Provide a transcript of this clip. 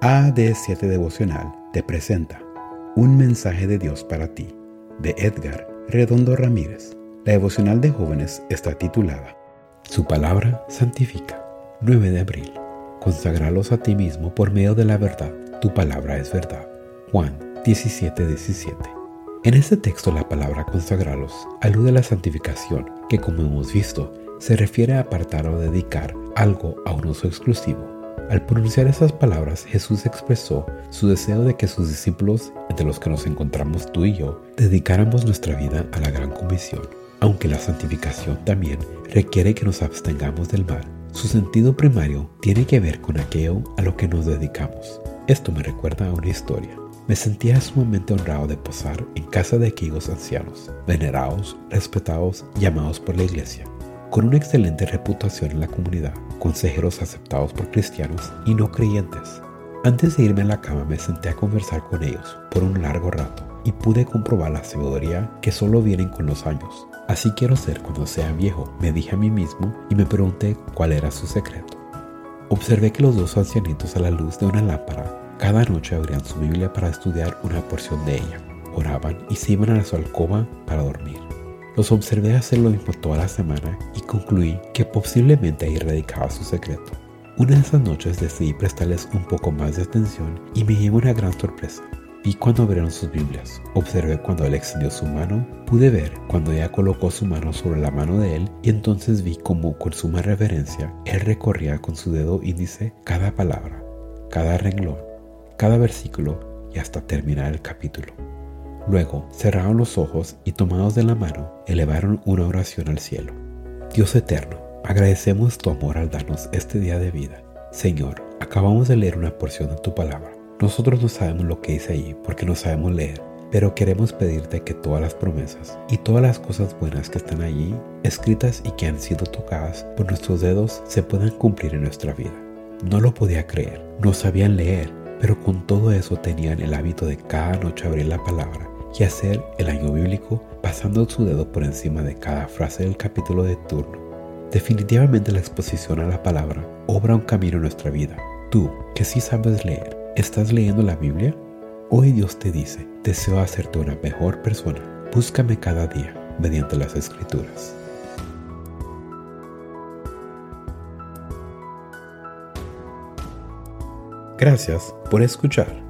AD7 Devocional te presenta Un mensaje de Dios para ti, de Edgar Redondo Ramírez. La devocional de jóvenes está titulada Su palabra santifica. 9 de abril. Consagralos a ti mismo por medio de la verdad. Tu palabra es verdad. Juan 17:17. 17. En este texto la palabra consagralos alude a la santificación, que como hemos visto, se refiere a apartar o dedicar algo a un uso exclusivo al pronunciar esas palabras, Jesús expresó su deseo de que sus discípulos, entre los que nos encontramos tú y yo, dedicáramos nuestra vida a la gran comisión. Aunque la santificación también requiere que nos abstengamos del mal, su sentido primario tiene que ver con aquello a lo que nos dedicamos. Esto me recuerda a una historia. Me sentía sumamente honrado de posar en casa de aquellos ancianos, venerados, respetados y amados por la iglesia con una excelente reputación en la comunidad, consejeros aceptados por cristianos y no creyentes. Antes de irme a la cama me senté a conversar con ellos por un largo rato y pude comprobar la sabiduría que solo vienen con los años. Así quiero ser cuando sea viejo, me dije a mí mismo y me pregunté cuál era su secreto. Observé que los dos ancianitos a la luz de una lámpara cada noche abrían su Biblia para estudiar una porción de ella, oraban y se iban a su alcoba para dormir. Los observé hacer lo mismo toda la semana y concluí que posiblemente ahí radicaba su secreto. Una de esas noches decidí prestarles un poco más de atención y me llevó una gran sorpresa. Vi cuando abrieron sus Biblias, observé cuando él extendió su mano, pude ver cuando ella colocó su mano sobre la mano de él y entonces vi como con suma reverencia él recorría con su dedo índice cada palabra, cada renglón, cada versículo y hasta terminar el capítulo. Luego cerraron los ojos y tomados de la mano, elevaron una oración al cielo. Dios eterno, agradecemos tu amor al darnos este día de vida. Señor, acabamos de leer una porción de tu palabra. Nosotros no sabemos lo que dice allí porque no sabemos leer, pero queremos pedirte que todas las promesas y todas las cosas buenas que están allí, escritas y que han sido tocadas por nuestros dedos, se puedan cumplir en nuestra vida. No lo podía creer, no sabían leer, pero con todo eso tenían el hábito de cada noche abrir la palabra y hacer el año bíblico pasando su dedo por encima de cada frase del capítulo de turno. Definitivamente la exposición a la palabra obra un camino en nuestra vida. Tú, que sí sabes leer, ¿estás leyendo la Biblia? Hoy Dios te dice, deseo hacerte una mejor persona. Búscame cada día mediante las escrituras. Gracias por escuchar.